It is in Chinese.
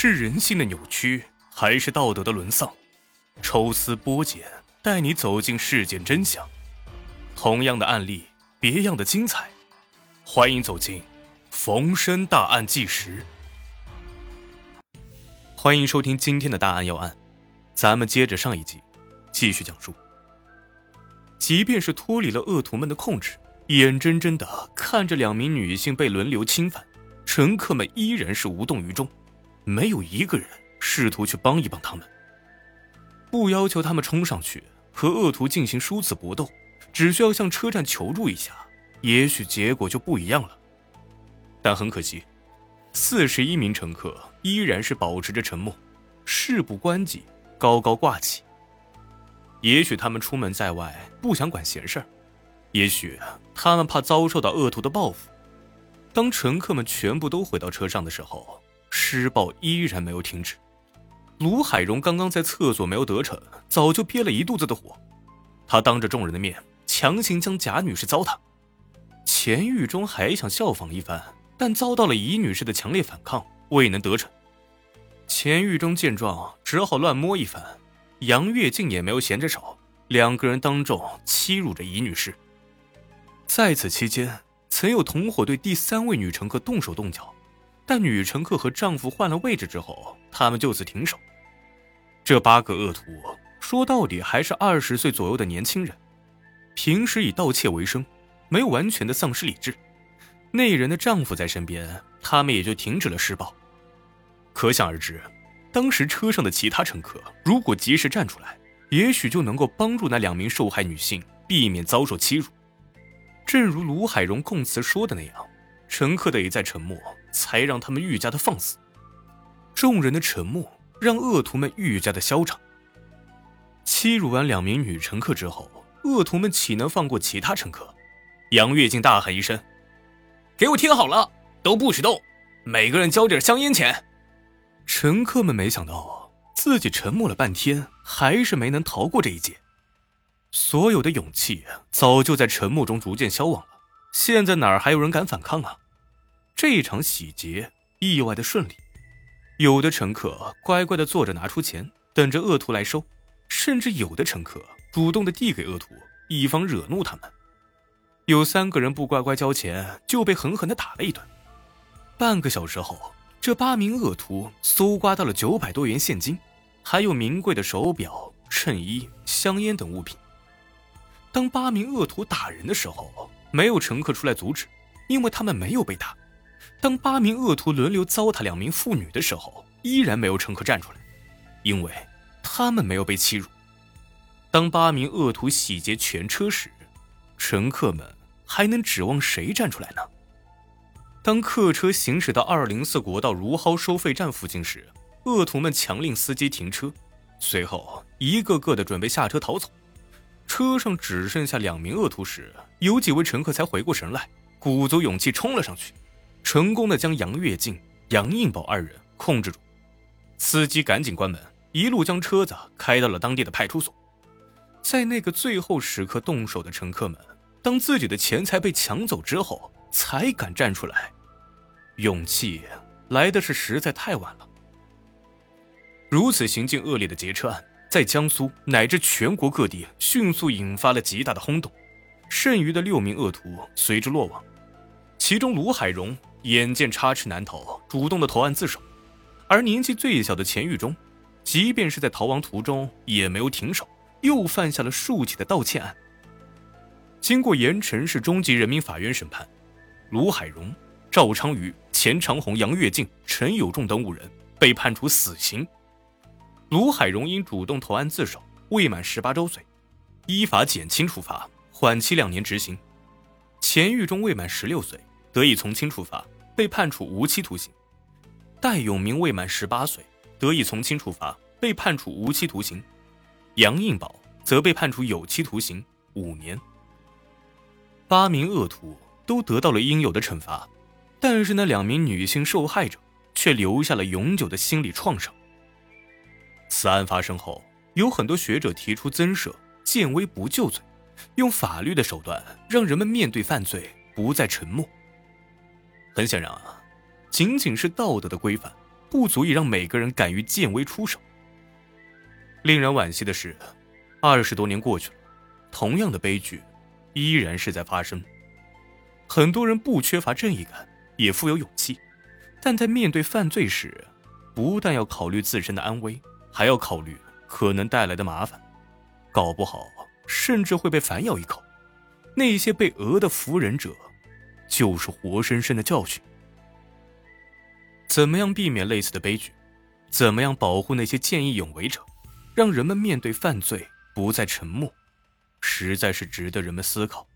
是人性的扭曲，还是道德的沦丧？抽丝剥茧，带你走进事件真相。同样的案例，别样的精彩。欢迎走进《逢申大案纪实》。欢迎收听今天的大案要案，咱们接着上一集，继续讲述。即便是脱离了恶徒们的控制，眼睁睁的看着两名女性被轮流侵犯，乘客们依然是无动于衷。没有一个人试图去帮一帮他们，不要求他们冲上去和恶徒进行殊死搏斗，只需要向车站求助一下，也许结果就不一样了。但很可惜，四十一名乘客依然是保持着沉默，事不关己，高高挂起。也许他们出门在外不想管闲事儿，也许他们怕遭受到恶徒的报复。当乘客们全部都回到车上的时候。施暴依然没有停止，卢海荣刚刚在厕所没有得逞，早就憋了一肚子的火。他当着众人的面强行将贾女士糟蹋，钱玉忠还想效仿一番，但遭到了乙女士的强烈反抗，未能得逞。钱玉忠见状，只好乱摸一番。杨月静也没有闲着手，两个人当众欺辱着乙女士。在此期间，曾有同伙对第三位女乘客动手动脚。但女乘客和丈夫换了位置之后，他们就此停手。这八个恶徒说到底还是二十岁左右的年轻人，平时以盗窃为生，没有完全的丧失理智。那人的丈夫在身边，他们也就停止了施暴。可想而知，当时车上的其他乘客如果及时站出来，也许就能够帮助那两名受害女性避免遭受欺辱。正如卢海荣供词说的那样，乘客的一再沉默。才让他们愈加的放肆。众人的沉默让恶徒们愈加的嚣张。欺辱完两名女乘客之后，恶徒们岂能放过其他乘客？杨月静大喊一声：“给我听好了，都不许动，每个人交点香烟钱。”乘客们没想到自己沉默了半天，还是没能逃过这一劫。所有的勇气早就在沉默中逐渐消亡了。现在哪儿还有人敢反抗啊？这一场洗劫意外的顺利，有的乘客乖乖的坐着拿出钱，等着恶徒来收，甚至有的乘客主动的递给恶徒，以防惹怒他们。有三个人不乖乖交钱，就被狠狠的打了一顿。半个小时后，这八名恶徒搜刮到了九百多元现金，还有名贵的手表、衬衣、香烟等物品。当八名恶徒打人的时候，没有乘客出来阻止，因为他们没有被打。当八名恶徒轮流糟蹋两名妇女的时候，依然没有乘客站出来，因为他们没有被欺辱。当八名恶徒洗劫全车时，乘客们还能指望谁站出来呢？当客车行驶到二零四国道如蒿收费站附近时，恶徒们强令司机停车，随后一个个的准备下车逃走。车上只剩下两名恶徒时，有几位乘客才回过神来，鼓足勇气冲了上去。成功的将杨跃进、杨应宝二人控制住，司机赶紧关门，一路将车子开到了当地的派出所。在那个最后时刻动手的乘客们，当自己的钱财被抢走之后，才敢站出来。勇气来的是实在太晚了。如此行径恶劣的劫车案，在江苏乃至全国各地迅速引发了极大的轰动，剩余的六名恶徒随之落网，其中卢海荣。眼见插翅难逃，主动的投案自首，而年纪最小的钱玉忠，即便是在逃亡途中也没有停手，又犯下了数起的盗窃案。经过盐城市中级人民法院审判，卢海荣、赵昌宇、钱长红、杨跃进、陈有仲等五人被判处死刑。卢海荣因主动投案自首，未满十八周岁，依法减轻处罚，缓期两年执行。钱玉忠未满十六岁。得以从轻处罚，被判处无期徒刑；戴永明未满十八岁，得以从轻处罚，被判处无期徒刑；杨应宝则被判处有期徒刑五年。八名恶徒都得到了应有的惩罚，但是那两名女性受害者却留下了永久的心理创伤。此案发生后，有很多学者提出增设、见微不救罪，用法律的手段让人们面对犯罪不再沉默。很显然啊，仅仅是道德的规范，不足以让每个人敢于见微出手。令人惋惜的是，二十多年过去了，同样的悲剧依然是在发生。很多人不缺乏正义感，也富有勇气，但在面对犯罪时，不但要考虑自身的安危，还要考虑可能带来的麻烦，搞不好甚至会被反咬一口。那些被讹的服人者，就是活生生的教训。怎么样避免类似的悲剧？怎么样保护那些见义勇为者，让人们面对犯罪不再沉默？实在是值得人们思考。